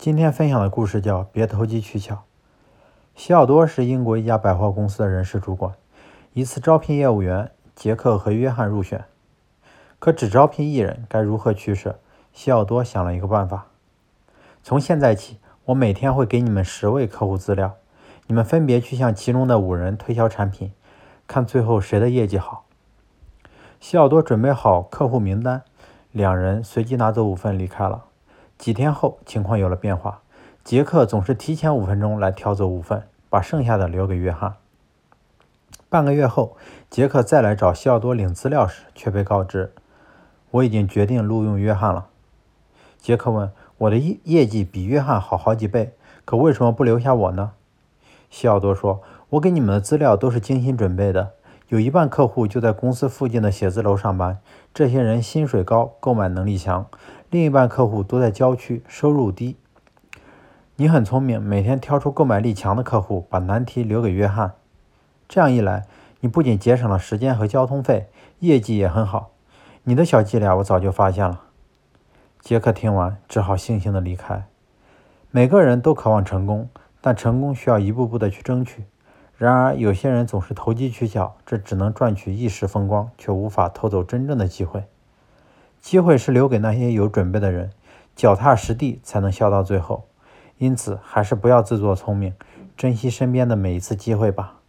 今天分享的故事叫“别投机取巧”。西奥多是英国一家百货公司的人事主管。一次招聘业务员，杰克和约翰入选，可只招聘一人，该如何取舍？西奥多想了一个办法：从现在起，我每天会给你们十位客户资料，你们分别去向其中的五人推销产品，看最后谁的业绩好。西奥多准备好客户名单，两人随即拿走五份离开了。几天后，情况有了变化。杰克总是提前五分钟来挑走五份，把剩下的留给约翰。半个月后，杰克再来找西奥多领资料时，却被告知：“我已经决定录用约翰了。”杰克问：“我的业业绩比约翰好好几倍，可为什么不留下我呢？”西奥多说：“我给你们的资料都是精心准备的，有一半客户就在公司附近的写字楼上班，这些人薪水高，购买能力强。”另一半客户都在郊区，收入低。你很聪明，每天挑出购买力强的客户，把难题留给约翰。这样一来，你不仅节省了时间和交通费，业绩也很好。你的小伎俩我早就发现了。杰克听完，只好悻悻地离开。每个人都渴望成功，但成功需要一步步的去争取。然而，有些人总是投机取巧，这只能赚取一时风光，却无法偷走真正的机会。机会是留给那些有准备的人，脚踏实地才能笑到最后。因此，还是不要自作聪明，珍惜身边的每一次机会吧。